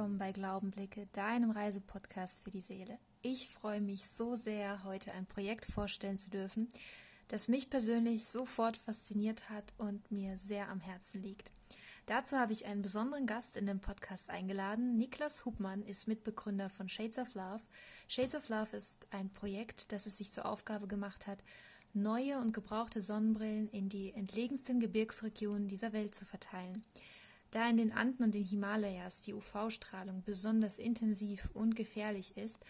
willkommen bei Glaubenblicke, deinem Reisepodcast für die Seele. Ich freue mich so sehr, heute ein Projekt vorstellen zu dürfen, das mich persönlich sofort fasziniert hat und mir sehr am Herzen liegt. Dazu habe ich einen besonderen Gast in den Podcast eingeladen. Niklas Hubmann ist Mitbegründer von Shades of Love. Shades of Love ist ein Projekt, das es sich zur Aufgabe gemacht hat, neue und gebrauchte Sonnenbrillen in die entlegensten Gebirgsregionen dieser Welt zu verteilen. Da in den Anden und den Himalayas die UV-Strahlung besonders intensiv und gefährlich ist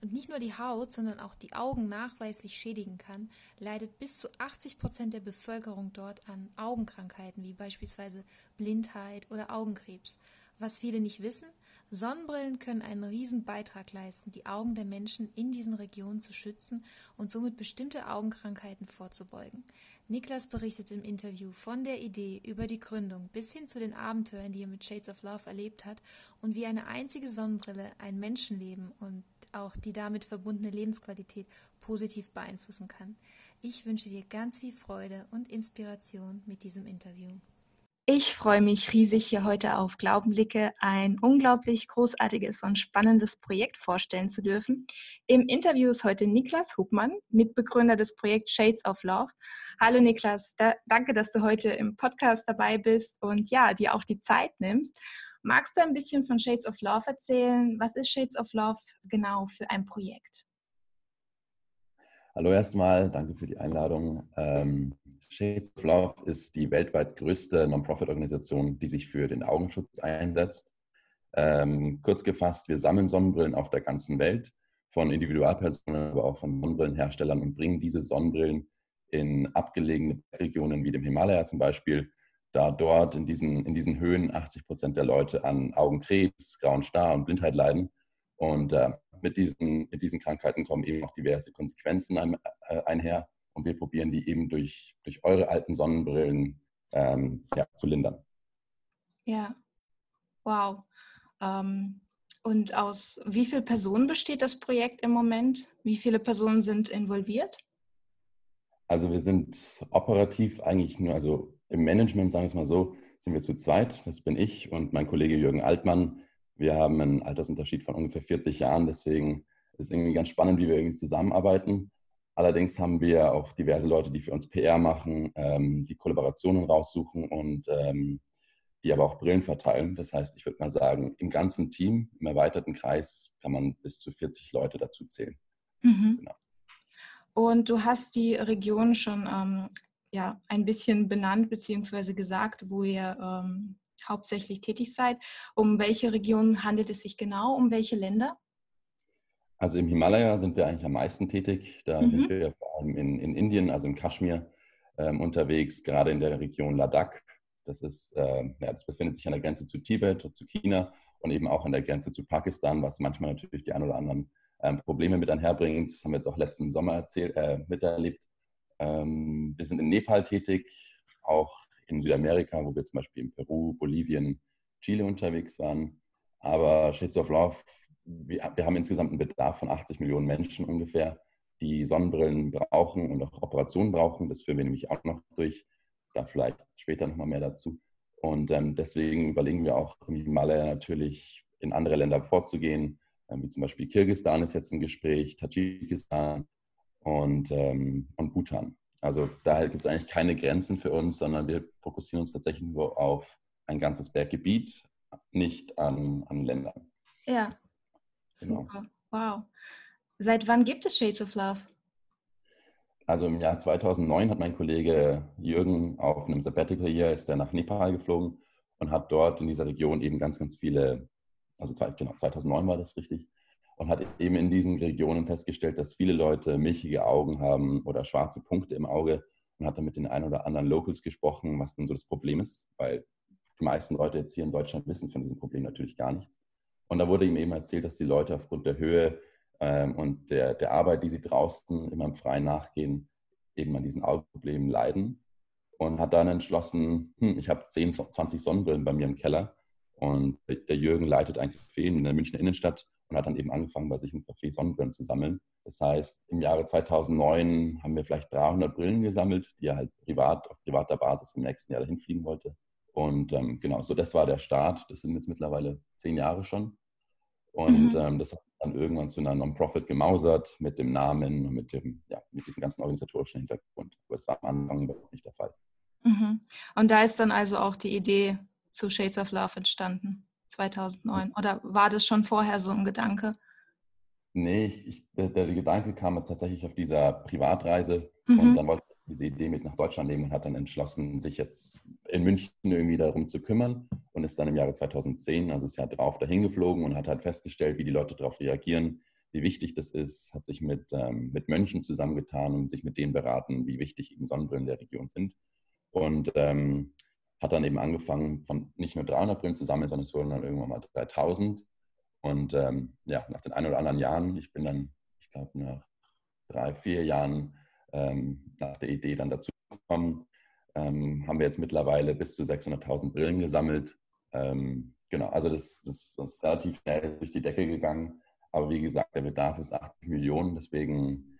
und nicht nur die Haut, sondern auch die Augen nachweislich schädigen kann, leidet bis zu 80 Prozent der Bevölkerung dort an Augenkrankheiten wie beispielsweise Blindheit oder Augenkrebs. Was viele nicht wissen, Sonnenbrillen können einen riesen Beitrag leisten, die Augen der Menschen in diesen Regionen zu schützen und somit bestimmte Augenkrankheiten vorzubeugen. Niklas berichtet im Interview von der Idee über die Gründung bis hin zu den Abenteuern, die er mit Shades of Love erlebt hat und wie eine einzige Sonnenbrille ein Menschenleben und auch die damit verbundene Lebensqualität positiv beeinflussen kann. Ich wünsche dir ganz viel Freude und Inspiration mit diesem Interview. Ich freue mich riesig, hier heute auf Glaubenblicke ein unglaublich großartiges und spannendes Projekt vorstellen zu dürfen. Im Interview ist heute Niklas Hubmann, Mitbegründer des Projekts Shades of Love. Hallo Niklas, da, danke, dass du heute im Podcast dabei bist und ja, dir auch die Zeit nimmst. Magst du ein bisschen von Shades of Love erzählen? Was ist Shades of Love genau für ein Projekt? Hallo erstmal, danke für die Einladung. Ähm, Shades of Love ist die weltweit größte Non-Profit-Organisation, die sich für den Augenschutz einsetzt. Ähm, kurz gefasst, wir sammeln Sonnenbrillen auf der ganzen Welt von Individualpersonen, aber auch von Sonnenbrillenherstellern und bringen diese Sonnenbrillen in abgelegene Regionen wie dem Himalaya zum Beispiel, da dort in diesen, in diesen Höhen 80 Prozent der Leute an Augenkrebs, grauen Star und Blindheit leiden. Und äh, mit, diesen, mit diesen Krankheiten kommen eben auch diverse Konsequenzen ein, äh, einher und wir probieren die eben durch, durch eure alten Sonnenbrillen ähm, ja, zu lindern. Ja, wow. Ähm, und aus wie vielen Personen besteht das Projekt im Moment? Wie viele Personen sind involviert? Also wir sind operativ eigentlich nur, also im Management, sagen wir es mal so, sind wir zu zweit. Das bin ich und mein Kollege Jürgen Altmann. Wir haben einen Altersunterschied von ungefähr 40 Jahren, deswegen ist es irgendwie ganz spannend, wie wir irgendwie zusammenarbeiten. Allerdings haben wir auch diverse Leute, die für uns PR machen, ähm, die Kollaborationen raussuchen und ähm, die aber auch Brillen verteilen. Das heißt, ich würde mal sagen, im ganzen Team, im erweiterten Kreis, kann man bis zu 40 Leute dazu zählen. Mhm. Genau. Und du hast die Region schon ähm, ja, ein bisschen benannt bzw. gesagt, wo ihr ähm, hauptsächlich tätig seid. Um welche Region handelt es sich genau? Um welche Länder? Also im Himalaya sind wir eigentlich am meisten tätig. Da mhm. sind wir vor allem in, in Indien, also in Kaschmir, ähm, unterwegs, gerade in der Region Ladakh. Das, ist, äh, ja, das befindet sich an der Grenze zu Tibet und zu China und eben auch an der Grenze zu Pakistan, was manchmal natürlich die ein oder anderen ähm, Probleme mit einherbringt. Das haben wir jetzt auch letzten Sommer erzählt, äh, miterlebt. Ähm, wir sind in Nepal tätig, auch in Südamerika, wo wir zum Beispiel in Peru, Bolivien, Chile unterwegs waren. Aber Shades of Love wir, wir haben insgesamt einen Bedarf von 80 Millionen Menschen ungefähr, die Sonnenbrillen brauchen und auch Operationen brauchen. Das führen wir nämlich auch noch durch. Da vielleicht später nochmal mehr dazu. Und ähm, deswegen überlegen wir auch im Himalaya natürlich in andere Länder vorzugehen, ähm, wie zum Beispiel Kirgisistan ist jetzt im Gespräch, Tadschikistan und, ähm, und Bhutan. Also da gibt es eigentlich keine Grenzen für uns, sondern wir fokussieren uns tatsächlich nur auf ein ganzes Berggebiet, nicht an, an Ländern. Ja, Genau. Super. Wow. Seit wann gibt es Shades of Love? Also im Jahr 2009 hat mein Kollege Jürgen auf einem Sabbatical hier, ist er nach Nepal geflogen und hat dort in dieser Region eben ganz, ganz viele, also genau, 2009 war das richtig, und hat eben in diesen Regionen festgestellt, dass viele Leute milchige Augen haben oder schwarze Punkte im Auge und hat dann mit den ein oder anderen Locals gesprochen, was denn so das Problem ist, weil die meisten Leute jetzt hier in Deutschland wissen von diesem Problem natürlich gar nichts. Und da wurde ihm eben erzählt, dass die Leute aufgrund der Höhe ähm, und der, der Arbeit, die sie draußen immer im Freien nachgehen, eben an diesen Augenproblemen leiden. Und hat dann entschlossen, hm, ich habe 10, 20 Sonnenbrillen bei mir im Keller. Und der Jürgen leitet ein Café in der Münchner Innenstadt und hat dann eben angefangen, bei sich im Café Sonnenbrillen zu sammeln. Das heißt, im Jahre 2009 haben wir vielleicht 300 Brillen gesammelt, die er halt privat, auf privater Basis im nächsten Jahr dahin fliegen wollte. Und ähm, genau, so das war der Start. Das sind jetzt mittlerweile zehn Jahre schon. Und mhm. ähm, das hat dann irgendwann zu einer Non-Profit gemausert mit dem Namen und mit, dem, ja, mit diesem ganzen organisatorischen Hintergrund. Aber es war am Anfang nicht der Fall. Mhm. Und da ist dann also auch die Idee zu Shades of Love entstanden, 2009. Oder war das schon vorher so ein Gedanke? Nee, ich, der, der, Gedanke kam tatsächlich auf dieser Privatreise mhm. und dann wollte diese Idee mit nach Deutschland nehmen und hat dann entschlossen, sich jetzt in München irgendwie darum zu kümmern und ist dann im Jahre 2010, also das Jahr drauf, dahin geflogen und hat halt festgestellt, wie die Leute darauf reagieren, wie wichtig das ist, hat sich mit, ähm, mit Mönchen zusammengetan und sich mit denen beraten, wie wichtig eben Sonnenbrillen der Region sind. Und ähm, hat dann eben angefangen, von nicht nur 300 Brillen zu sammeln, sondern es wurden dann irgendwann mal 3000. Und ähm, ja, nach den ein oder anderen Jahren, ich bin dann, ich glaube, nach drei, vier Jahren ähm, nach der Idee dann dazu gekommen, ähm, haben wir jetzt mittlerweile bis zu 600.000 Brillen gesammelt. Ähm, genau, also das, das, das, ist relativ schnell durch die Decke gegangen. Aber wie gesagt, der Bedarf ist 80 Millionen, deswegen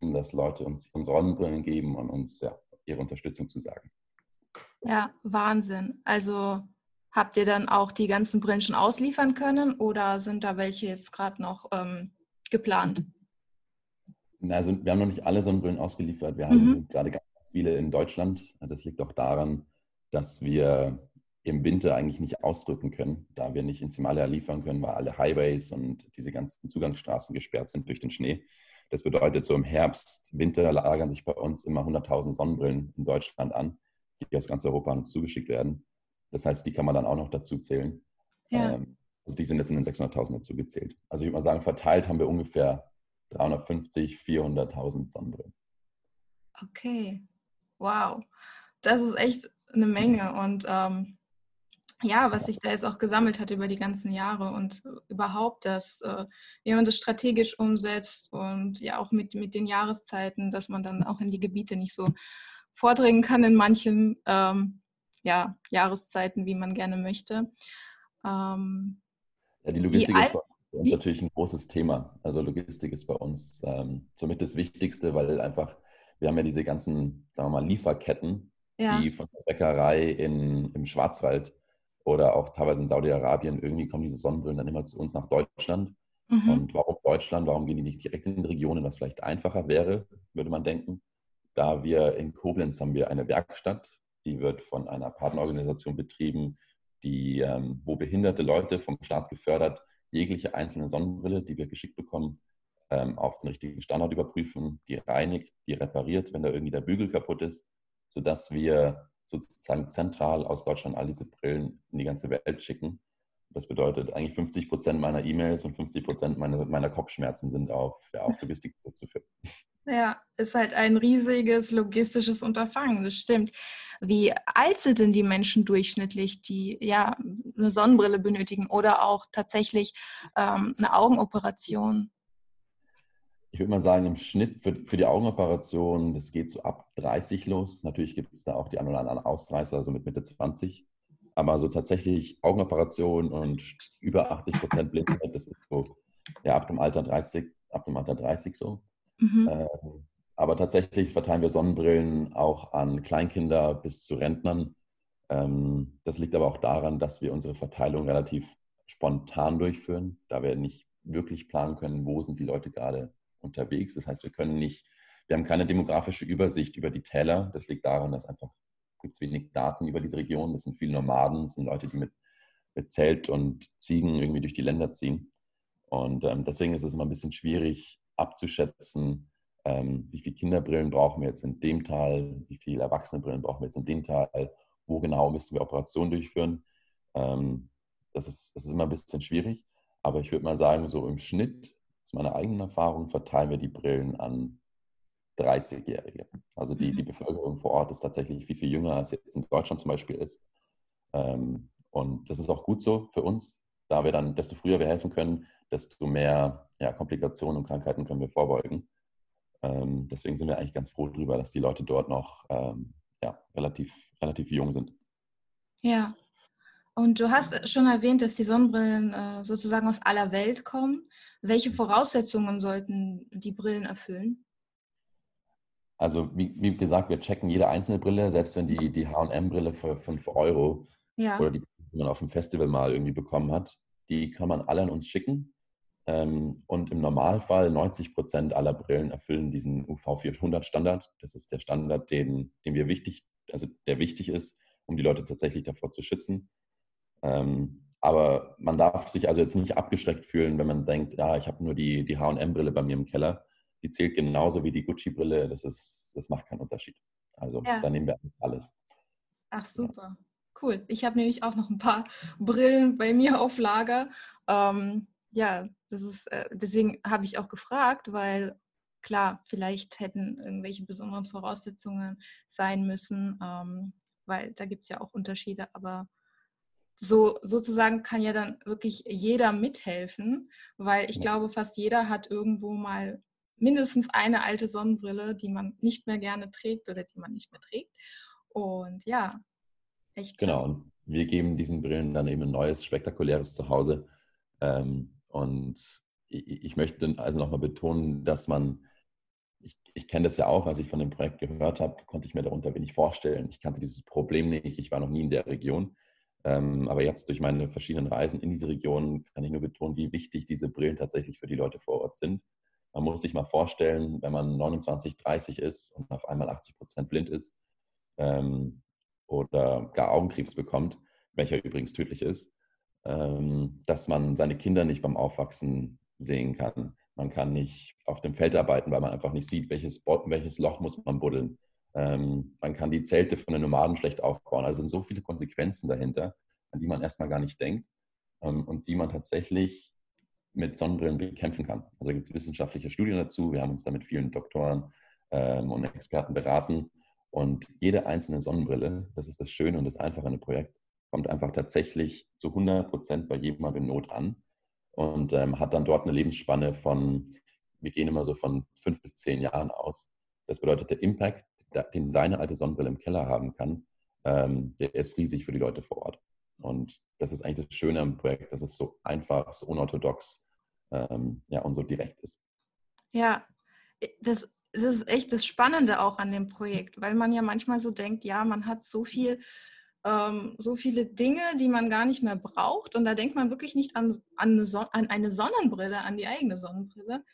dass Leute uns unsere geben und uns ja, ihre Unterstützung zu sagen. Ja, Wahnsinn. Also habt ihr dann auch die ganzen Brillen schon ausliefern können oder sind da welche jetzt gerade noch ähm, geplant? Also wir haben noch nicht alle Sonnenbrillen ausgeliefert. Wir haben mhm. gerade ganz viele in Deutschland. Das liegt auch daran, dass wir im Winter eigentlich nicht ausdrücken können, da wir nicht ins Himalaya liefern können, weil alle Highways und diese ganzen Zugangsstraßen gesperrt sind durch den Schnee. Das bedeutet, so im Herbst, Winter lagern sich bei uns immer 100.000 Sonnenbrillen in Deutschland an, die aus ganz Europa an uns zugeschickt werden. Das heißt, die kann man dann auch noch dazu zählen. Ja. Ähm, also die sind jetzt in den 600.000 dazu gezählt. Also ich würde mal sagen, verteilt haben wir ungefähr 350, 400.000 Sonnenbrillen. Okay, wow. Das ist echt eine Menge. Und ähm, ja, was sich da jetzt auch gesammelt hat über die ganzen Jahre und überhaupt, dass äh, wie man das strategisch umsetzt und ja auch mit, mit den Jahreszeiten, dass man dann auch in die Gebiete nicht so vordringen kann in manchen ähm, ja, Jahreszeiten, wie man gerne möchte. Ähm, ja, die Logistik ist bei uns natürlich ein großes Thema. Also Logistik ist bei uns ähm, somit das Wichtigste, weil einfach, wir haben ja diese ganzen, sagen wir mal, Lieferketten, ja. die von der Bäckerei in, im Schwarzwald oder auch teilweise in Saudi-Arabien, irgendwie kommen diese Sonnenbrillen dann immer zu uns nach Deutschland. Mhm. Und warum Deutschland? Warum gehen die nicht direkt in Regionen, was vielleicht einfacher wäre, würde man denken. Da wir in Koblenz haben wir eine Werkstatt, die wird von einer Partnerorganisation betrieben, die, ähm, wo behinderte Leute vom Staat gefördert, jegliche einzelne Sonnenbrille, die wir geschickt bekommen, ähm, auf den richtigen Standard überprüfen, die reinigt, die repariert, wenn da irgendwie der Bügel kaputt ist, sodass wir sozusagen zentral aus Deutschland all diese Brillen in die ganze Welt schicken. Das bedeutet, eigentlich 50 Prozent meiner E-Mails und 50 Prozent meiner, meiner Kopfschmerzen sind auf, ja, auf Logistik zurückzuführen. Ja, ist halt ein riesiges logistisches Unterfangen, das stimmt. Wie alt sind denn die Menschen durchschnittlich, die ja eine Sonnenbrille benötigen oder auch tatsächlich ähm, eine Augenoperation? ich würde mal sagen, im Schnitt für, für die Augenoperation, das geht so ab 30 los. Natürlich gibt es da auch die ein oder anderen Ausreißer, so mit Mitte 20. Aber so tatsächlich Augenoperation und über 80 Prozent Blindheit, das ist so ja, ab dem Alter 30, ab dem Alter 30 so. Mhm. Ähm, aber tatsächlich verteilen wir Sonnenbrillen auch an Kleinkinder bis zu Rentnern. Ähm, das liegt aber auch daran, dass wir unsere Verteilung relativ spontan durchführen, da wir nicht wirklich planen können, wo sind die Leute gerade unterwegs. Das heißt, wir können nicht, wir haben keine demografische Übersicht über die Täler. Das liegt daran, dass einfach gibt es wenig Daten über diese Region. Das sind viele Nomaden, das sind Leute, die mit, mit Zelt und Ziegen irgendwie durch die Länder ziehen. Und ähm, deswegen ist es immer ein bisschen schwierig abzuschätzen, ähm, wie viele Kinderbrillen brauchen wir jetzt in dem Tal, wie viele Erwachsenebrillen brauchen wir jetzt in dem Tal, wo genau müssen wir Operationen durchführen. Ähm, das, ist, das ist immer ein bisschen schwierig. Aber ich würde mal sagen, so im Schnitt aus meiner eigenen Erfahrung verteilen wir die Brillen an 30-Jährige. Also die, die mhm. Bevölkerung vor Ort ist tatsächlich viel, viel jünger, als jetzt in Deutschland zum Beispiel ist. Ähm, und das ist auch gut so für uns, da wir dann, desto früher wir helfen können, desto mehr ja, Komplikationen und Krankheiten können wir vorbeugen. Ähm, deswegen sind wir eigentlich ganz froh darüber, dass die Leute dort noch ähm, ja, relativ, relativ jung sind. Ja, und du hast schon erwähnt, dass die Sonnenbrillen äh, sozusagen aus aller Welt kommen. Welche Voraussetzungen sollten die Brillen erfüllen? Also wie, wie gesagt, wir checken jede einzelne Brille, selbst wenn die, die H&M-Brille für 5 Euro ja. oder die, die man auf dem Festival mal irgendwie bekommen hat, Die kann man alle an uns schicken. Ähm, und im Normalfall 90 Prozent aller Brillen erfüllen diesen UV 400 Standard. Das ist der Standard, den, den wir wichtig, also der wichtig ist, um die Leute tatsächlich davor zu schützen. Ähm, aber man darf sich also jetzt nicht abgeschreckt fühlen, wenn man denkt, ja, ich habe nur die, die HM-Brille bei mir im Keller. Die zählt genauso wie die Gucci-Brille. Das, das macht keinen Unterschied. Also ja. da nehmen wir alles. Ach, super. Cool. Ich habe nämlich auch noch ein paar Brillen bei mir auf Lager. Ähm, ja, das ist, äh, deswegen habe ich auch gefragt, weil klar, vielleicht hätten irgendwelche besonderen Voraussetzungen sein müssen, ähm, weil da gibt es ja auch Unterschiede, aber so sozusagen kann ja dann wirklich jeder mithelfen, weil ich ja. glaube, fast jeder hat irgendwo mal mindestens eine alte Sonnenbrille, die man nicht mehr gerne trägt oder die man nicht mehr trägt. Und ja, echt. Genau, und wir geben diesen Brillen dann eben ein neues, spektakuläres Zuhause. Ähm, und ich, ich möchte also nochmal betonen, dass man, ich, ich kenne das ja auch, als ich von dem Projekt gehört habe, konnte ich mir darunter wenig vorstellen. Ich kannte dieses Problem nicht, ich war noch nie in der Region. Ähm, aber jetzt durch meine verschiedenen Reisen in diese Region kann ich nur betonen, wie wichtig diese Brillen tatsächlich für die Leute vor Ort sind. Man muss sich mal vorstellen, wenn man 29, 30 ist und auf einmal 80 Prozent blind ist ähm, oder gar Augenkrebs bekommt, welcher übrigens tödlich ist, dass man seine Kinder nicht beim Aufwachsen sehen kann. Man kann nicht auf dem Feld arbeiten, weil man einfach nicht sieht, welches, welches Loch muss man buddeln. Ähm, man kann die Zelte von den Nomaden schlecht aufbauen. Also sind so viele Konsequenzen dahinter, an die man erstmal gar nicht denkt ähm, und die man tatsächlich mit Sonnenbrillen bekämpfen kann. Also gibt es wissenschaftliche Studien dazu. Wir haben uns da mit vielen Doktoren ähm, und Experten beraten. Und jede einzelne Sonnenbrille, das ist das Schöne und das Einfache an dem Projekt, kommt einfach tatsächlich zu 100 Prozent bei jedem in Not an und ähm, hat dann dort eine Lebensspanne von, wir gehen immer so von fünf bis zehn Jahren aus. Das bedeutet, der Impact den deine alte Sonnenbrille im Keller haben kann, ähm, der ist riesig für die Leute vor Ort. Und das ist eigentlich das Schöne am Projekt, dass es so einfach, so unorthodox ähm, ja, und so direkt ist. Ja, das, das ist echt das Spannende auch an dem Projekt, weil man ja manchmal so denkt, ja, man hat so viel ähm, so viele Dinge, die man gar nicht mehr braucht. Und da denkt man wirklich nicht an, an, eine, Son an eine Sonnenbrille, an die eigene Sonnenbrille.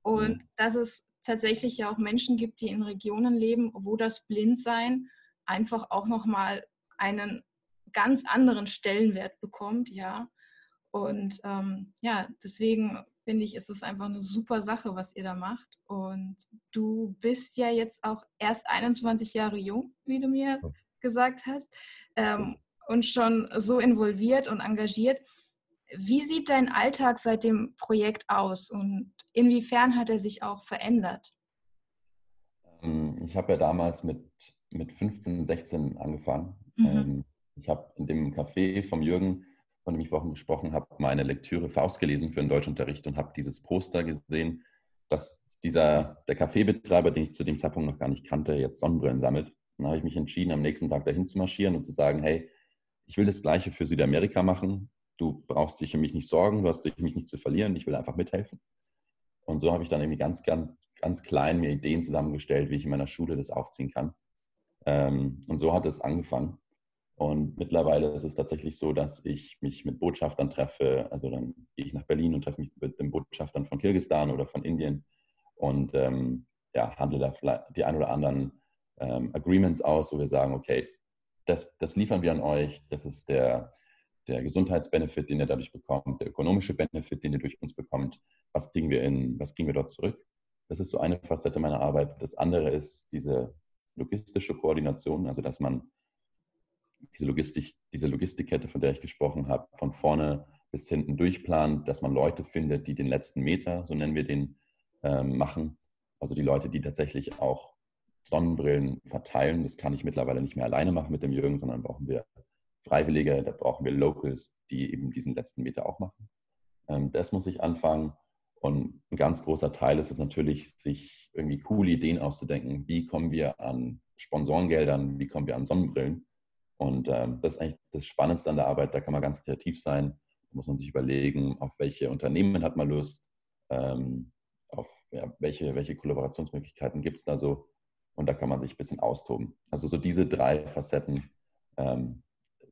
Und mhm. dass es tatsächlich ja auch Menschen gibt, die in Regionen leben, wo das Blindsein einfach auch nochmal einen ganz anderen Stellenwert bekommt, ja. Und ähm, ja, deswegen finde ich, ist es einfach eine super Sache, was ihr da macht. Und du bist ja jetzt auch erst 21 Jahre jung, wie du mir gesagt hast, ähm, und schon so involviert und engagiert. Wie sieht dein Alltag seit dem Projekt aus und inwiefern hat er sich auch verändert? Ähm, ich habe ja damals mit, mit 15, 16 angefangen. Mhm. Ähm, ich habe in dem Café vom Jürgen, von dem ich vorhin gesprochen habe, meine Lektüre Faust gelesen für den Deutschunterricht und habe dieses Poster gesehen, dass dieser, der Kaffeebetreiber, den ich zu dem Zeitpunkt noch gar nicht kannte, jetzt Sonnenbrillen sammelt. Dann habe ich mich entschieden, am nächsten Tag dahin zu marschieren und zu sagen, hey, ich will das Gleiche für Südamerika machen du brauchst dich um mich nicht sorgen, du hast durch mich nicht zu verlieren, ich will einfach mithelfen. Und so habe ich dann irgendwie ganz, ganz, ganz klein mir Ideen zusammengestellt, wie ich in meiner Schule das aufziehen kann. Ähm, und so hat es angefangen. Und mittlerweile ist es tatsächlich so, dass ich mich mit Botschaftern treffe. Also dann gehe ich nach Berlin und treffe mich mit den Botschaftern von Kirgisistan oder von Indien und ähm, ja, handle da vielleicht die ein oder anderen ähm, Agreements aus, wo wir sagen, okay, das, das liefern wir an euch, das ist der, der Gesundheitsbenefit, den ihr dadurch bekommt, der ökonomische Benefit, den ihr durch uns bekommt, was kriegen wir in, was kriegen wir dort zurück? Das ist so eine Facette meiner Arbeit. Das andere ist diese logistische Koordination, also dass man diese, Logistik, diese Logistikkette, von der ich gesprochen habe, von vorne bis hinten durchplant, dass man Leute findet, die den letzten Meter, so nennen wir den, ähm, machen. Also die Leute, die tatsächlich auch Sonnenbrillen verteilen. Das kann ich mittlerweile nicht mehr alleine machen mit dem Jürgen, sondern brauchen wir Freiwillige, da brauchen wir Locals, die eben diesen letzten Meter auch machen. Ähm, das muss ich anfangen. Und ein ganz großer Teil ist es natürlich, sich irgendwie coole Ideen auszudenken. Wie kommen wir an Sponsorengeldern? Wie kommen wir an Sonnenbrillen? Und ähm, das ist eigentlich das Spannendste an der Arbeit. Da kann man ganz kreativ sein. Da muss man sich überlegen, auf welche Unternehmen hat man Lust, ähm, auf welche, welche Kollaborationsmöglichkeiten gibt es da so. Und da kann man sich ein bisschen austoben. Also so diese drei Facetten ähm,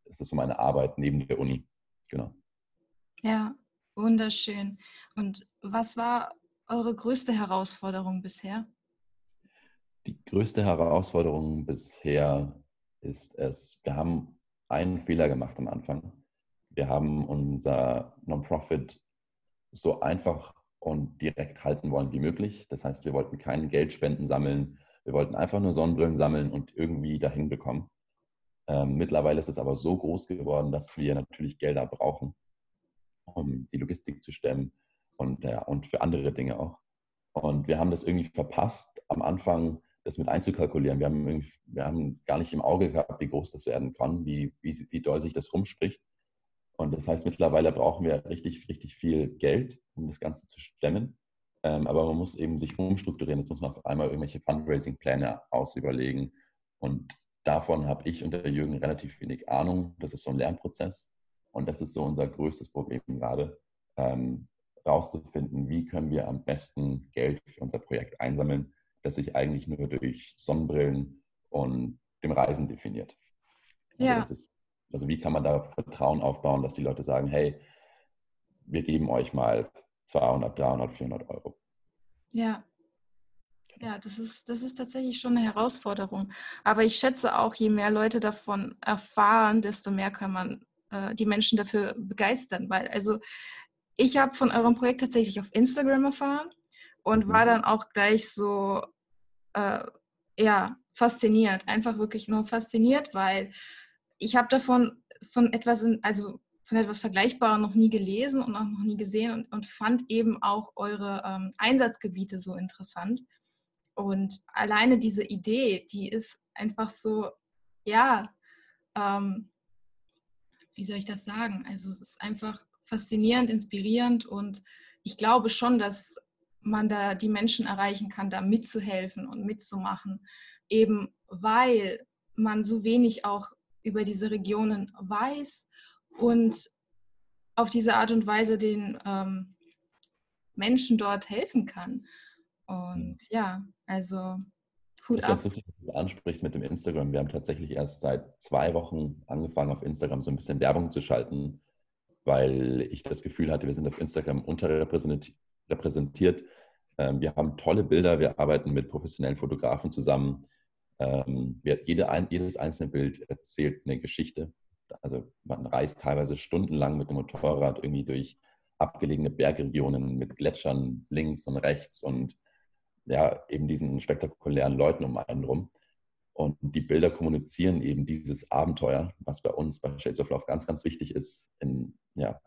ist das so meine Arbeit neben der Uni. Genau. Ja, wunderschön. Und was war eure größte Herausforderung bisher? Die größte Herausforderung bisher ist es, wir haben einen Fehler gemacht am Anfang. Wir haben unser Non-Profit so einfach und direkt halten wollen wie möglich. Das heißt, wir wollten keinen Geldspenden sammeln. Wir wollten einfach nur Sonnenbrillen sammeln und irgendwie dahin bekommen. Ähm, mittlerweile ist es aber so groß geworden, dass wir natürlich Gelder brauchen, um die Logistik zu stemmen und, ja, und für andere Dinge auch. Und wir haben das irgendwie verpasst, am Anfang das mit einzukalkulieren. Wir haben, wir haben gar nicht im Auge gehabt, wie groß das werden kann, wie, wie, wie doll sich das rumspricht. Und das heißt, mittlerweile brauchen wir richtig, richtig viel Geld, um das Ganze zu stemmen. Ähm, aber man muss eben sich umstrukturieren. Jetzt muss man auf einmal irgendwelche Fundraising-Pläne ausüberlegen. Und davon habe ich und der Jürgen relativ wenig Ahnung. Das ist so ein Lernprozess. Und das ist so unser größtes Problem gerade, ähm, rauszufinden, wie können wir am besten Geld für unser Projekt einsammeln, das sich eigentlich nur durch Sonnenbrillen und dem Reisen definiert. Also ja. Ist, also wie kann man da Vertrauen aufbauen, dass die Leute sagen, hey, wir geben euch mal 200, 300, 400 Euro. Ja. Ja, das ist, das ist tatsächlich schon eine Herausforderung. Aber ich schätze auch, je mehr Leute davon erfahren, desto mehr kann man äh, die Menschen dafür begeistern. Weil, also, ich habe von eurem Projekt tatsächlich auf Instagram erfahren und war mhm. dann auch gleich so, äh, ja, fasziniert. Einfach wirklich nur fasziniert, weil ich habe davon von etwas, in, also von etwas Vergleichbarem noch nie gelesen und auch noch nie gesehen und, und fand eben auch eure ähm, Einsatzgebiete so interessant. Und alleine diese Idee, die ist einfach so, ja, ähm, wie soll ich das sagen? Also es ist einfach faszinierend, inspirierend und ich glaube schon, dass man da die Menschen erreichen kann, da mitzuhelfen und mitzumachen, eben weil man so wenig auch über diese Regionen weiß und auf diese Art und Weise den ähm, Menschen dort helfen kann. Und ja, also Hut das ist lustig, dass du das ansprichst mit dem Instagram. Wir haben tatsächlich erst seit zwei Wochen angefangen, auf Instagram so ein bisschen Werbung zu schalten, weil ich das Gefühl hatte, wir sind auf Instagram unterrepräsentiert repräsentiert. Ähm, wir haben tolle Bilder, wir arbeiten mit professionellen Fotografen zusammen. Ähm, jede, jedes einzelne Bild erzählt eine Geschichte. Also man reist teilweise stundenlang mit dem Motorrad irgendwie durch abgelegene Bergregionen mit Gletschern links und rechts und ja, eben diesen spektakulären Leuten um einen rum. Und die Bilder kommunizieren eben dieses Abenteuer, was bei uns bei Shades of Love ganz, ganz wichtig ist in, ja,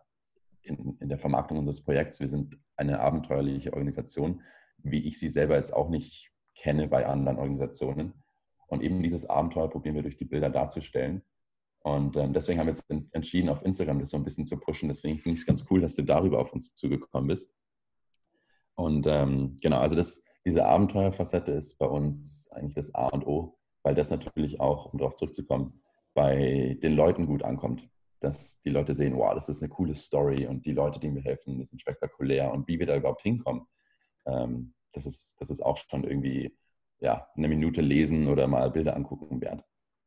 in, in der Vermarktung unseres Projekts. Wir sind eine abenteuerliche Organisation, wie ich sie selber jetzt auch nicht kenne bei anderen Organisationen. Und eben dieses Abenteuer probieren wir durch die Bilder darzustellen. Und ähm, deswegen haben wir jetzt entschieden, auf Instagram das so ein bisschen zu pushen. Deswegen finde ich es ganz cool, dass du darüber auf uns zugekommen bist. Und ähm, genau, also das, diese Abenteuerfacette ist bei uns eigentlich das A und O, weil das natürlich auch, um darauf zurückzukommen, bei den Leuten gut ankommt dass die Leute sehen, wow, das ist eine coole Story und die Leute, die mir helfen, die sind spektakulär und wie wir da überhaupt hinkommen, ähm, das, ist, das ist auch schon irgendwie ja, eine Minute lesen oder mal Bilder angucken wert.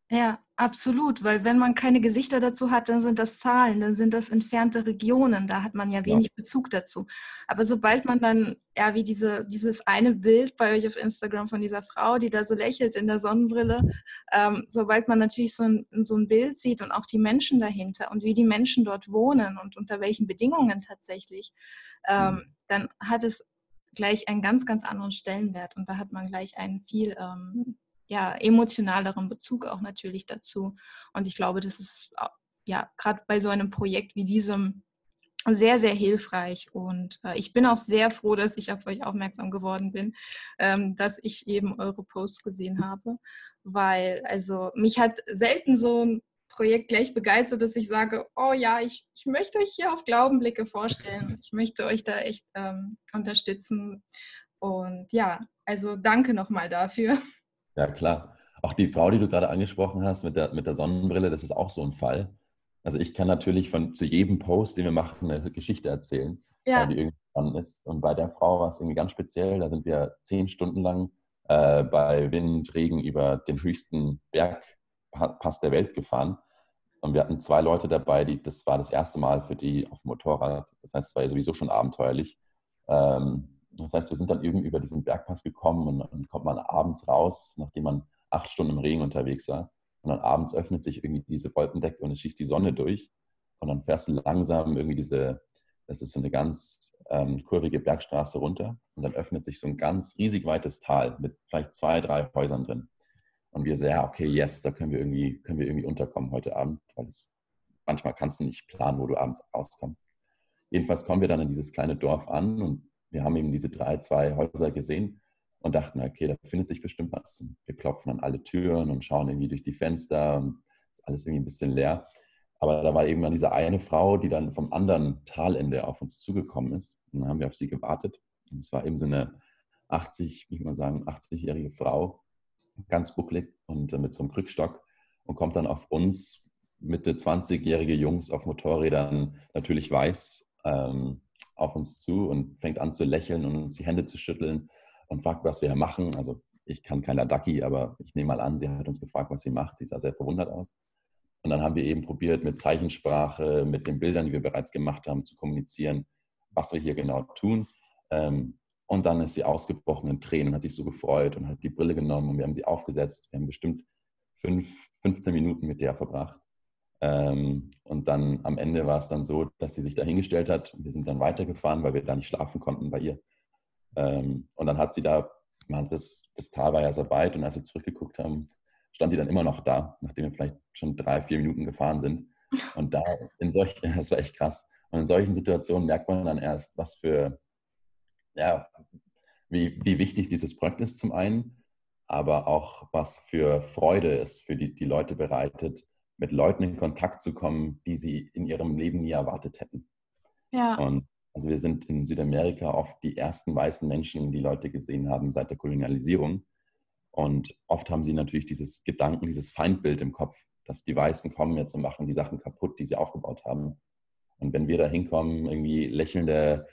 Ja, absolut, weil wenn man keine Gesichter dazu hat, dann sind das Zahlen, dann sind das entfernte Regionen, da hat man ja wenig ja. Bezug dazu. Aber sobald man dann, ja, wie diese, dieses eine Bild bei euch auf Instagram von dieser Frau, die da so lächelt in der Sonnenbrille, ähm, sobald man natürlich so ein, so ein Bild sieht und auch die Menschen dahinter und wie die Menschen dort wohnen und unter welchen Bedingungen tatsächlich, ähm, mhm. dann hat es gleich einen ganz, ganz anderen Stellenwert und da hat man gleich einen viel ähm, ja, emotionaleren Bezug auch natürlich dazu. Und ich glaube, das ist ja gerade bei so einem Projekt wie diesem sehr, sehr hilfreich. Und äh, ich bin auch sehr froh, dass ich auf euch aufmerksam geworden bin, ähm, dass ich eben eure Posts gesehen habe, weil also mich hat selten so ein Projekt gleich begeistert, dass ich sage, oh ja, ich, ich möchte euch hier auf Glaubenblicke vorstellen. Ich möchte euch da echt ähm, unterstützen. Und ja, also danke nochmal dafür. Ja, klar. Auch die Frau, die du gerade angesprochen hast mit der, mit der Sonnenbrille, das ist auch so ein Fall. Also ich kann natürlich von zu jedem Post, den wir machen, eine Geschichte erzählen, ja. die irgendwie spannend ist. Und bei der Frau war es irgendwie ganz speziell. Da sind wir zehn Stunden lang äh, bei Wind, Regen über den höchsten Bergpass der Welt gefahren. Und wir hatten zwei Leute dabei, die, das war das erste Mal für die auf dem Motorrad. Das heißt, es war ja sowieso schon abenteuerlich. Ähm, das heißt, wir sind dann irgendwie über diesen Bergpass gekommen und dann kommt man abends raus, nachdem man acht Stunden im Regen unterwegs war. Und dann abends öffnet sich irgendwie diese Wolkendecke und es schießt die Sonne durch. Und dann fährst du langsam irgendwie diese, das ist so eine ganz ähm, kurvige Bergstraße runter. Und dann öffnet sich so ein ganz riesig weites Tal mit vielleicht zwei, drei Häusern drin. Und wir so, ja, okay, yes, da können wir irgendwie, können wir irgendwie unterkommen heute Abend, weil es manchmal kannst du nicht planen, wo du abends rauskommst. Jedenfalls kommen wir dann in dieses kleine Dorf an und wir haben eben diese drei, zwei Häuser gesehen und dachten, okay, da findet sich bestimmt was. Und wir klopfen an alle Türen und schauen irgendwie durch die Fenster und ist alles irgendwie ein bisschen leer. Aber da war eben dann diese eine Frau, die dann vom anderen Talende auf uns zugekommen ist. Und dann haben wir auf sie gewartet. Und es war eben so eine 80, wie ich mal sagen, 80-jährige Frau, ganz bucklig und mit so einem Krückstock und kommt dann auf uns Mitte 20-jährige Jungs auf Motorrädern, natürlich weiß, ähm, auf uns zu und fängt an zu lächeln und uns die Hände zu schütteln und fragt, was wir machen. Also ich kann kein Ladaki, aber ich nehme mal an, sie hat uns gefragt, was sie macht. Die sah sehr verwundert aus. Und dann haben wir eben probiert, mit Zeichensprache, mit den Bildern, die wir bereits gemacht haben, zu kommunizieren, was wir hier genau tun. Ähm, und dann ist sie ausgebrochen in Tränen hat sich so gefreut und hat die Brille genommen und wir haben sie aufgesetzt. Wir haben bestimmt fünf, 15 Minuten mit der verbracht. Ähm, und dann am Ende war es dann so, dass sie sich da hingestellt hat. Wir sind dann weitergefahren, weil wir da nicht schlafen konnten bei ihr. Ähm, und dann hat sie da, man, das, das Tal war ja sehr weit und als wir zurückgeguckt haben, stand die dann immer noch da, nachdem wir vielleicht schon drei, vier Minuten gefahren sind. Und da in solchen, das war echt krass. Und in solchen Situationen merkt man dann erst, was für, ja, wie, wie wichtig dieses Projekt ist zum einen, aber auch was für Freude es für die, die Leute bereitet, mit Leuten in Kontakt zu kommen, die sie in ihrem Leben nie erwartet hätten. Ja. Und also wir sind in Südamerika oft die ersten weißen Menschen, die Leute gesehen haben seit der Kolonialisierung. Und oft haben sie natürlich dieses Gedanken, dieses Feindbild im Kopf, dass die Weißen kommen jetzt und machen die Sachen kaputt, die sie aufgebaut haben. Und wenn wir da hinkommen, irgendwie lächelnde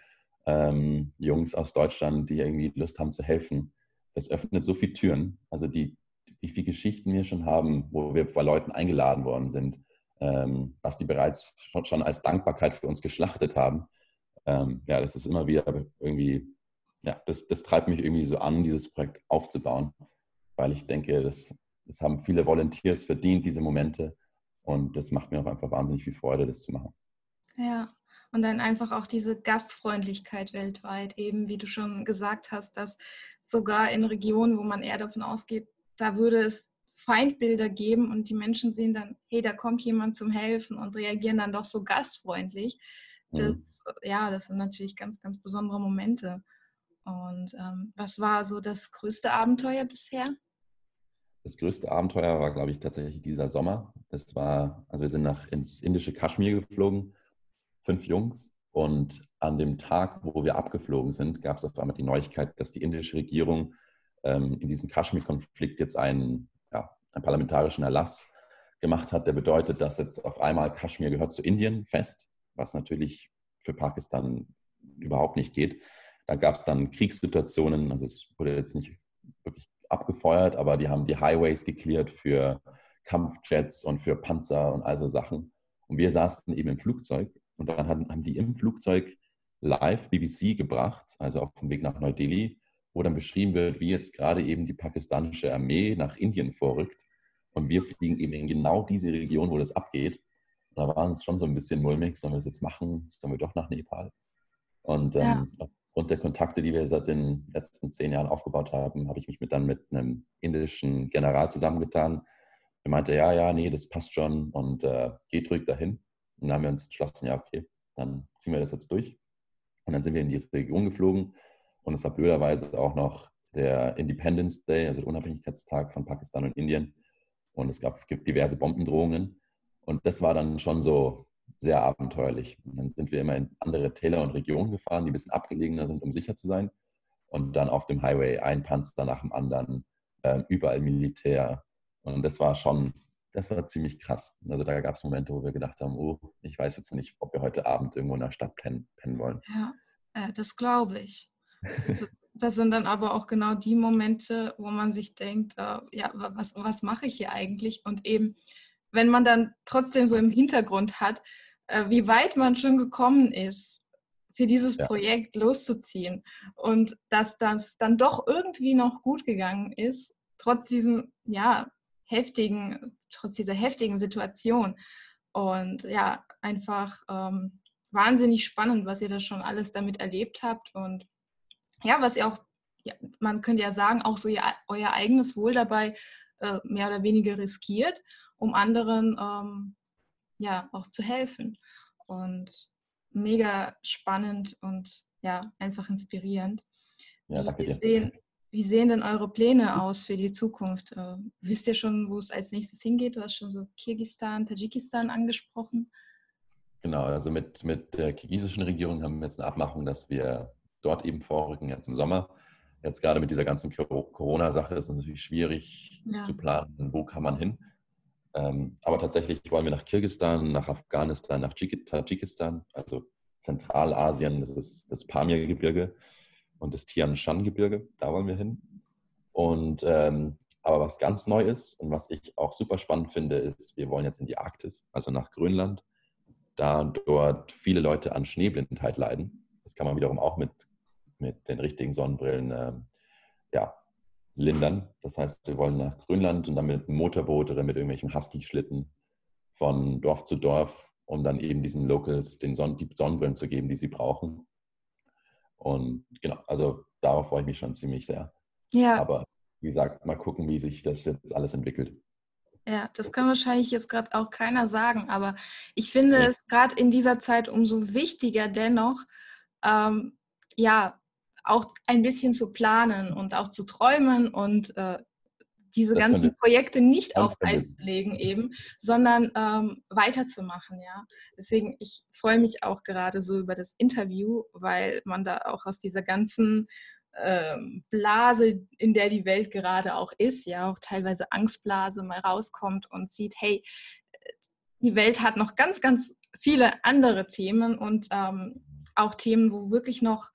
ähm, Jungs aus Deutschland, die irgendwie Lust haben zu helfen, das öffnet so viele Türen. Also die, wie viele Geschichten wir schon haben, wo wir bei Leuten eingeladen worden sind, ähm, was die bereits schon als Dankbarkeit für uns geschlachtet haben. Ähm, ja, das ist immer wieder irgendwie, ja, das, das treibt mich irgendwie so an, dieses Projekt aufzubauen, weil ich denke, das, das haben viele Volunteers verdient, diese Momente. Und das macht mir auch einfach wahnsinnig viel Freude, das zu machen. Ja, und dann einfach auch diese Gastfreundlichkeit weltweit, eben wie du schon gesagt hast, dass sogar in Regionen, wo man eher davon ausgeht, da würde es Feindbilder geben und die Menschen sehen dann, hey, da kommt jemand zum Helfen und reagieren dann doch so gastfreundlich. Das, mhm. Ja, das sind natürlich ganz, ganz besondere Momente. Und ähm, was war so das größte Abenteuer bisher? Das größte Abenteuer war, glaube ich, tatsächlich dieser Sommer. Das war, also wir sind nach ins indische Kaschmir geflogen, fünf Jungs. Und an dem Tag, wo wir abgeflogen sind, gab es auf einmal die Neuigkeit, dass die indische Regierung in diesem Kaschmir-Konflikt jetzt einen, ja, einen parlamentarischen Erlass gemacht hat, der bedeutet, dass jetzt auf einmal Kaschmir gehört zu Indien fest, was natürlich für Pakistan überhaupt nicht geht. Da gab es dann Kriegssituationen, also es wurde jetzt nicht wirklich abgefeuert, aber die haben die Highways geklärt für Kampfjets und für Panzer und all so Sachen. Und wir saßen eben im Flugzeug und dann haben die im Flugzeug live BBC gebracht, also auf dem Weg nach Neu-Delhi, wo dann beschrieben wird, wie jetzt gerade eben die pakistanische Armee nach Indien vorrückt. Und wir fliegen eben in genau diese Region, wo das abgeht. Und da waren es schon so ein bisschen mulmig, sollen wir das jetzt machen? Sollen wir doch nach Nepal? Und ähm, ja. aufgrund der Kontakte, die wir seit den letzten zehn Jahren aufgebaut haben, habe ich mich mit, dann mit einem indischen General zusammengetan. Er meinte, ja, ja, nee, das passt schon und äh, geht ruhig dahin. Und dann haben wir uns entschlossen, ja, okay, dann ziehen wir das jetzt durch. Und dann sind wir in diese Region geflogen und es war blöderweise auch noch der Independence Day, also der Unabhängigkeitstag von Pakistan und Indien. Und es gab diverse Bombendrohungen. Und das war dann schon so sehr abenteuerlich. Und dann sind wir immer in andere Täler und Regionen gefahren, die ein bisschen abgelegener sind, um sicher zu sein. Und dann auf dem Highway ein Panzer nach dem anderen, äh, überall Militär. Und das war schon, das war ziemlich krass. Also da gab es Momente, wo wir gedacht haben, oh, ich weiß jetzt nicht, ob wir heute Abend irgendwo in der Stadt pennen, pennen wollen. Ja, äh, das glaube ich. Das, sind dann aber auch genau die Momente, wo man sich denkt, äh, ja, was, was mache ich hier eigentlich? Und eben wenn man dann trotzdem so im Hintergrund hat, äh, wie weit man schon gekommen ist, für dieses ja. Projekt loszuziehen und dass das dann doch irgendwie noch gut gegangen ist, trotz diesem, ja, heftigen, trotz dieser heftigen Situation. Und ja, einfach ähm, wahnsinnig spannend, was ihr da schon alles damit erlebt habt und ja, was ihr auch, ja, man könnte ja sagen, auch so ihr, euer eigenes Wohl dabei äh, mehr oder weniger riskiert, um anderen ähm, ja auch zu helfen. Und mega spannend und ja, einfach inspirierend. Ja, danke dir. Sehen, wie sehen denn eure Pläne aus für die Zukunft? Äh, wisst ihr schon, wo es als nächstes hingeht? Du hast schon so Kirgisistan, Tadschikistan angesprochen. Genau, also mit, mit der kirgisischen Regierung haben wir jetzt eine Abmachung, dass wir dort eben vorrücken, jetzt im Sommer. Jetzt gerade mit dieser ganzen Corona-Sache ist es natürlich schwierig ja. zu planen, wo kann man hin. Ähm, aber tatsächlich wollen wir nach Kirgisistan, nach Afghanistan, nach Tadschikistan, also Zentralasien, das ist das Pamir-Gebirge und das Tian Shan-Gebirge, da wollen wir hin. Und ähm, aber was ganz neu ist und was ich auch super spannend finde, ist, wir wollen jetzt in die Arktis, also nach Grönland, da dort viele Leute an Schneeblindheit leiden. Das kann man wiederum auch mit, mit den richtigen Sonnenbrillen äh, ja, lindern. Das heißt, wir wollen nach Grönland und dann mit einem Motorboot oder mit irgendwelchen Husky-Schlitten von Dorf zu Dorf, um dann eben diesen Locals den Son die Sonnenbrillen zu geben, die sie brauchen. Und genau, also darauf freue ich mich schon ziemlich sehr. Ja. Aber wie gesagt, mal gucken, wie sich das jetzt alles entwickelt. Ja, das kann wahrscheinlich jetzt gerade auch keiner sagen, aber ich finde ja. es gerade in dieser Zeit umso wichtiger dennoch, ähm, ja, auch ein bisschen zu planen und auch zu träumen und äh, diese das ganzen Projekte nicht auf Eis zu legen eben, sondern ähm, weiterzumachen, ja. Deswegen, ich freue mich auch gerade so über das Interview, weil man da auch aus dieser ganzen ähm, Blase, in der die Welt gerade auch ist, ja, auch teilweise Angstblase mal rauskommt und sieht, hey, die Welt hat noch ganz, ganz viele andere Themen und ähm, auch Themen, wo wirklich noch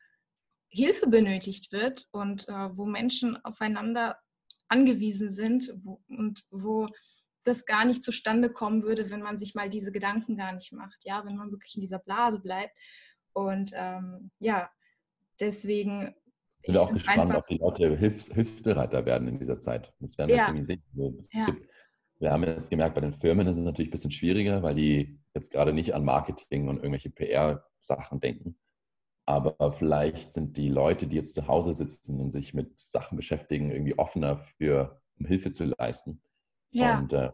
Hilfe benötigt wird und äh, wo Menschen aufeinander angewiesen sind wo, und wo das gar nicht zustande kommen würde, wenn man sich mal diese Gedanken gar nicht macht, ja, wenn man wirklich in dieser Blase bleibt. Und ähm, ja, deswegen. Ich bin auch gespannt, ob die Leute hilfs hilfsbereiter werden in dieser Zeit. Das werden wir ja. jetzt sehen. Ja. Gibt, wir haben jetzt gemerkt, bei den Firmen ist es natürlich ein bisschen schwieriger, weil die jetzt gerade nicht an Marketing und irgendwelche PR-Sachen denken. Aber vielleicht sind die Leute, die jetzt zu Hause sitzen und sich mit Sachen beschäftigen, irgendwie offener für, um Hilfe zu leisten. Ja. Und äh,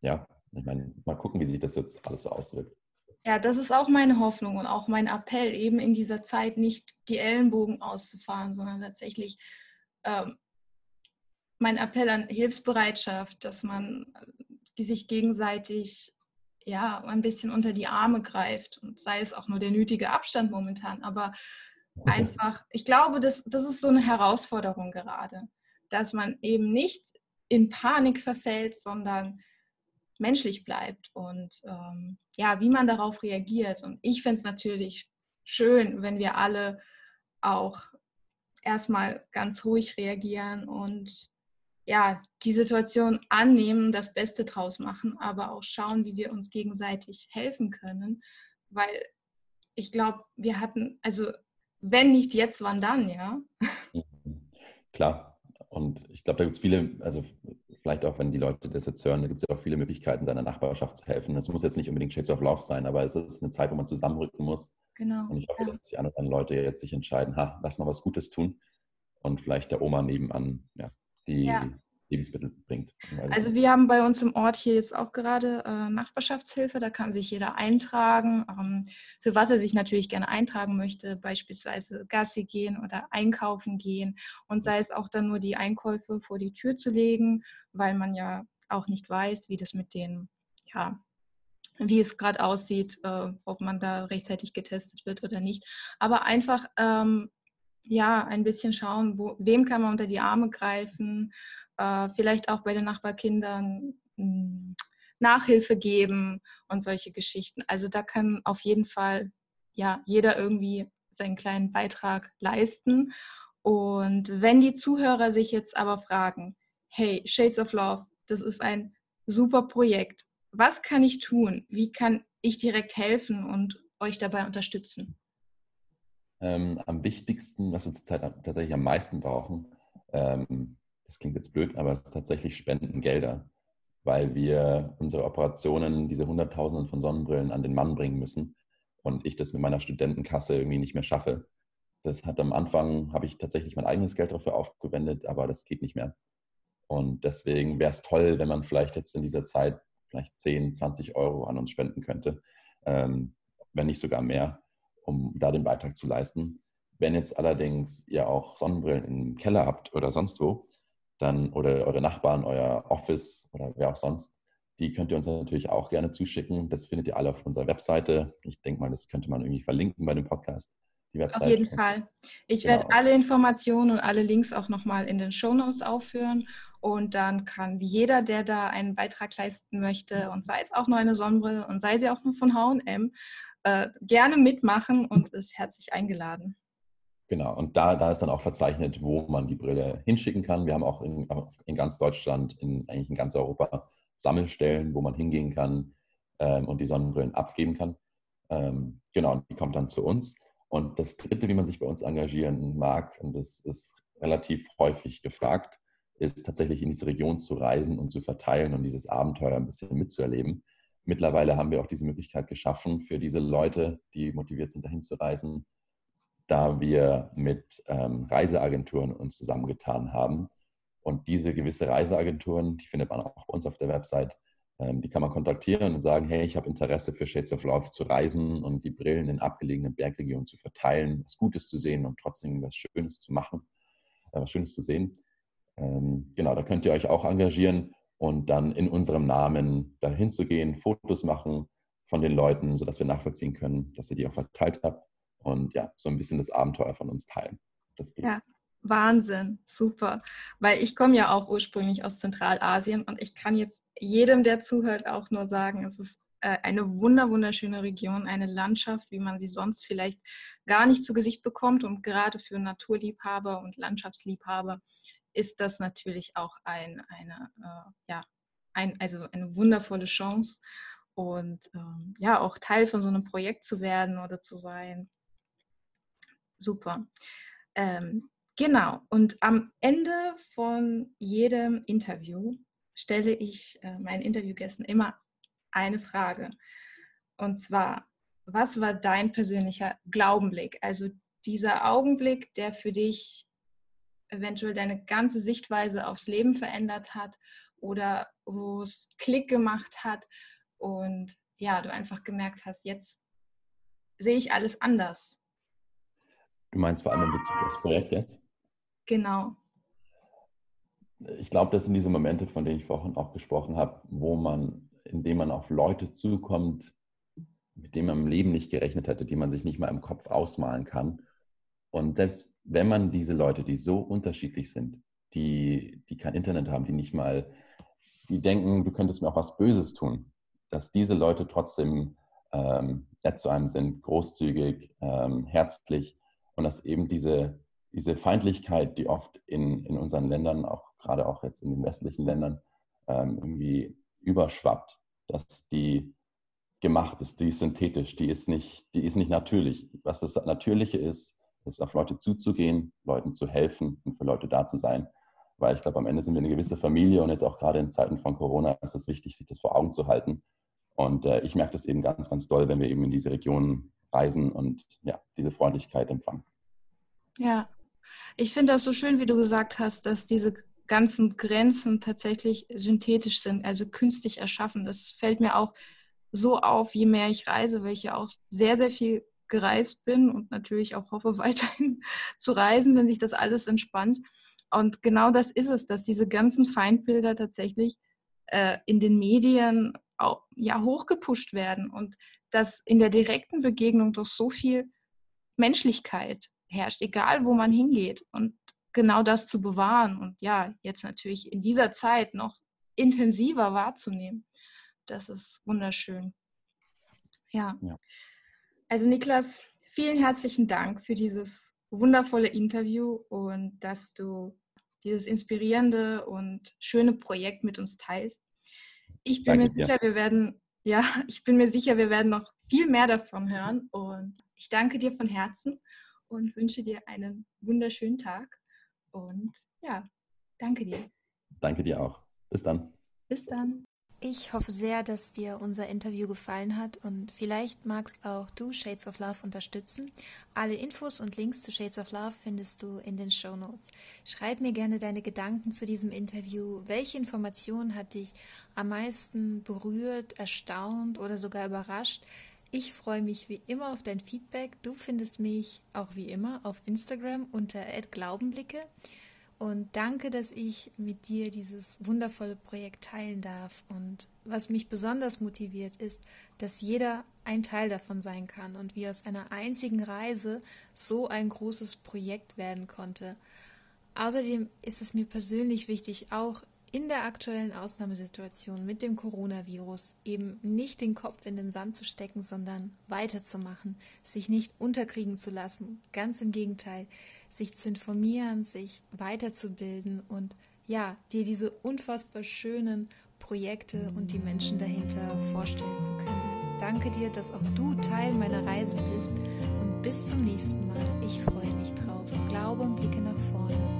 ja, ich meine, mal gucken, wie sich das jetzt alles so auswirkt. Ja, das ist auch meine Hoffnung und auch mein Appell, eben in dieser Zeit nicht die Ellenbogen auszufahren, sondern tatsächlich ähm, mein Appell an Hilfsbereitschaft, dass man die sich gegenseitig ja, ein bisschen unter die Arme greift und sei es auch nur der nötige Abstand momentan. Aber einfach, ich glaube, das, das ist so eine Herausforderung gerade, dass man eben nicht in Panik verfällt, sondern menschlich bleibt und ähm, ja, wie man darauf reagiert. Und ich finde es natürlich schön, wenn wir alle auch erstmal ganz ruhig reagieren und ja, die Situation annehmen, das Beste draus machen, aber auch schauen, wie wir uns gegenseitig helfen können. Weil ich glaube, wir hatten, also wenn nicht jetzt, wann dann, ja? Mhm. Klar. Und ich glaube, da gibt es viele, also vielleicht auch, wenn die Leute das jetzt hören, da gibt es ja auch viele Möglichkeiten, seiner Nachbarschaft zu helfen. Es muss jetzt nicht unbedingt Shades of Love sein, aber es ist eine Zeit, wo man zusammenrücken muss. Genau. Und ich hoffe, ja. dass die anderen Leute jetzt sich entscheiden, ha, lass mal was Gutes tun und vielleicht der Oma nebenan ja, die ja. Lebensmittel bringt. Also wir haben bei uns im Ort hier jetzt auch gerade äh, Nachbarschaftshilfe, da kann sich jeder eintragen, ähm, für was er sich natürlich gerne eintragen möchte, beispielsweise Gassi gehen oder einkaufen gehen und sei es auch dann nur die Einkäufe vor die Tür zu legen, weil man ja auch nicht weiß, wie das mit den, ja, wie es gerade aussieht, äh, ob man da rechtzeitig getestet wird oder nicht. Aber einfach ähm, ja, ein bisschen schauen, wo, wem kann man unter die Arme greifen, äh, vielleicht auch bei den Nachbarkindern mh, hm, Nachhilfe geben und solche Geschichten. Also da kann auf jeden Fall ja jeder irgendwie seinen kleinen Beitrag leisten. Und wenn die Zuhörer sich jetzt aber fragen, hey, Shades of Love, das ist ein super Projekt. Was kann ich tun? Wie kann ich direkt helfen und euch dabei unterstützen? Ähm, am wichtigsten, was wir zurzeit tatsächlich am meisten brauchen, ähm, das klingt jetzt blöd, aber es ist tatsächlich Spendengelder, weil wir unsere Operationen, diese Hunderttausenden von Sonnenbrillen an den Mann bringen müssen und ich das mit meiner Studentenkasse irgendwie nicht mehr schaffe. Das hat am Anfang, habe ich tatsächlich mein eigenes Geld dafür aufgewendet, aber das geht nicht mehr. Und deswegen wäre es toll, wenn man vielleicht jetzt in dieser Zeit vielleicht 10, 20 Euro an uns spenden könnte, ähm, wenn nicht sogar mehr, um da den Beitrag zu leisten. Wenn jetzt allerdings ihr auch Sonnenbrillen im Keller habt oder sonst wo, dann oder eure Nachbarn, euer Office oder wer auch sonst, die könnt ihr uns natürlich auch gerne zuschicken. Das findet ihr alle auf unserer Webseite. Ich denke mal, das könnte man irgendwie verlinken bei dem Podcast. Auf jeden Fall. Ich genau. werde alle Informationen und alle Links auch nochmal in den Show Notes aufführen. Und dann kann jeder, der da einen Beitrag leisten möchte, und sei es auch nur eine Sonnenbrille und sei sie auch nur von HM, äh, gerne mitmachen und ist herzlich eingeladen. Genau, und da, da ist dann auch verzeichnet, wo man die Brille hinschicken kann. Wir haben auch in, in ganz Deutschland, in, eigentlich in ganz Europa Sammelstellen, wo man hingehen kann ähm, und die Sonnenbrillen abgeben kann. Ähm, genau, die kommt dann zu uns. Und das Dritte, wie man sich bei uns engagieren mag, und das ist relativ häufig gefragt, ist tatsächlich in diese Region zu reisen und zu verteilen und dieses Abenteuer ein bisschen mitzuerleben. Mittlerweile haben wir auch diese Möglichkeit geschaffen für diese Leute, die motiviert sind, dahin zu reisen, da wir mit ähm, Reiseagenturen uns zusammengetan haben. Und diese gewisse Reiseagenturen, die findet man auch bei uns auf der Website, ähm, die kann man kontaktieren und sagen, hey, ich habe Interesse für Shades of Love zu reisen und die Brillen in abgelegenen Bergregionen zu verteilen, was Gutes zu sehen und trotzdem was Schönes zu machen, äh, was Schönes zu sehen. Ähm, genau, da könnt ihr euch auch engagieren und dann in unserem Namen dahin zu gehen, Fotos machen von den Leuten, sodass wir nachvollziehen können, dass ihr die auch verteilt habt und ja, so ein bisschen das Abenteuer von uns teilen. Ja, Wahnsinn, super. Weil ich komme ja auch ursprünglich aus Zentralasien und ich kann jetzt jedem, der zuhört, auch nur sagen, es ist äh, eine wunder, wunderschöne Region, eine Landschaft, wie man sie sonst vielleicht gar nicht zu Gesicht bekommt. Und gerade für Naturliebhaber und Landschaftsliebhaber ist das natürlich auch ein, eine, äh, ja, ein, also eine wundervolle Chance. Und ähm, ja, auch Teil von so einem Projekt zu werden oder zu sein. Super. Ähm, Genau, und am Ende von jedem Interview stelle ich äh, meinen Interviewgästen immer eine Frage. Und zwar, was war dein persönlicher Glaubenblick? Also dieser Augenblick, der für dich eventuell deine ganze Sichtweise aufs Leben verändert hat oder wo es Klick gemacht hat und ja, du einfach gemerkt hast, jetzt sehe ich alles anders. Du meinst vor allem in Bezug auf das Projekt jetzt? Genau. Ich glaube, das sind diese Momente, von denen ich vorhin auch gesprochen habe, wo man, indem man auf Leute zukommt, mit denen man im Leben nicht gerechnet hätte, die man sich nicht mal im Kopf ausmalen kann. Und selbst wenn man diese Leute, die so unterschiedlich sind, die, die kein Internet haben, die nicht mal, sie denken, du könntest mir auch was Böses tun, dass diese Leute trotzdem ähm, nett zu einem sind, großzügig, ähm, herzlich und dass eben diese diese Feindlichkeit, die oft in, in unseren Ländern, auch gerade auch jetzt in den westlichen Ländern, ähm, irgendwie überschwappt, dass die gemacht ist, die ist synthetisch, die ist nicht, die ist nicht natürlich. Was das Natürliche ist, ist auf Leute zuzugehen, Leuten zu helfen und für Leute da zu sein. Weil ich glaube, am Ende sind wir eine gewisse Familie und jetzt auch gerade in Zeiten von Corona ist es wichtig, sich das vor Augen zu halten. Und äh, ich merke das eben ganz, ganz doll, wenn wir eben in diese Regionen reisen und ja, diese Freundlichkeit empfangen. Ja, ich finde das so schön, wie du gesagt hast, dass diese ganzen Grenzen tatsächlich synthetisch sind, also künstlich erschaffen. Das fällt mir auch so auf, je mehr ich reise, ja auch sehr, sehr viel gereist bin und natürlich auch hoffe, weiterhin zu reisen, wenn sich das alles entspannt. Und genau das ist es, dass diese ganzen Feindbilder tatsächlich äh, in den Medien auch, ja, hochgepusht werden und dass in der direkten Begegnung doch so viel Menschlichkeit herrscht, egal wo man hingeht. Und genau das zu bewahren und ja, jetzt natürlich in dieser Zeit noch intensiver wahrzunehmen, das ist wunderschön. Ja. ja. Also Niklas, vielen herzlichen Dank für dieses wundervolle Interview und dass du dieses inspirierende und schöne Projekt mit uns teilst. Ich bin Danke mir sicher, dir. wir werden, ja, ich bin mir sicher, wir werden noch viel mehr davon hören. Und ich danke dir von Herzen und wünsche dir einen wunderschönen Tag. Und ja, danke dir. Danke dir auch. Bis dann. Bis dann. Ich hoffe sehr, dass dir unser Interview gefallen hat und vielleicht magst auch du Shades of Love unterstützen. Alle Infos und Links zu Shades of Love findest du in den Show Notes. Schreib mir gerne deine Gedanken zu diesem Interview. Welche Information hat dich am meisten berührt, erstaunt oder sogar überrascht? Ich freue mich wie immer auf dein Feedback. Du findest mich auch wie immer auf Instagram unter @glaubenblicke. Und danke, dass ich mit dir dieses wundervolle Projekt teilen darf. Und was mich besonders motiviert ist, dass jeder ein Teil davon sein kann und wie aus einer einzigen Reise so ein großes Projekt werden konnte. Außerdem ist es mir persönlich wichtig, auch in der aktuellen Ausnahmesituation mit dem Coronavirus eben nicht den Kopf in den Sand zu stecken, sondern weiterzumachen, sich nicht unterkriegen zu lassen. Ganz im Gegenteil, sich zu informieren, sich weiterzubilden und ja, dir diese unfassbar schönen Projekte und die Menschen dahinter vorstellen zu können. Danke dir, dass auch du Teil meiner Reise bist und bis zum nächsten Mal. Ich freue mich drauf. Glaube und blicke nach vorne.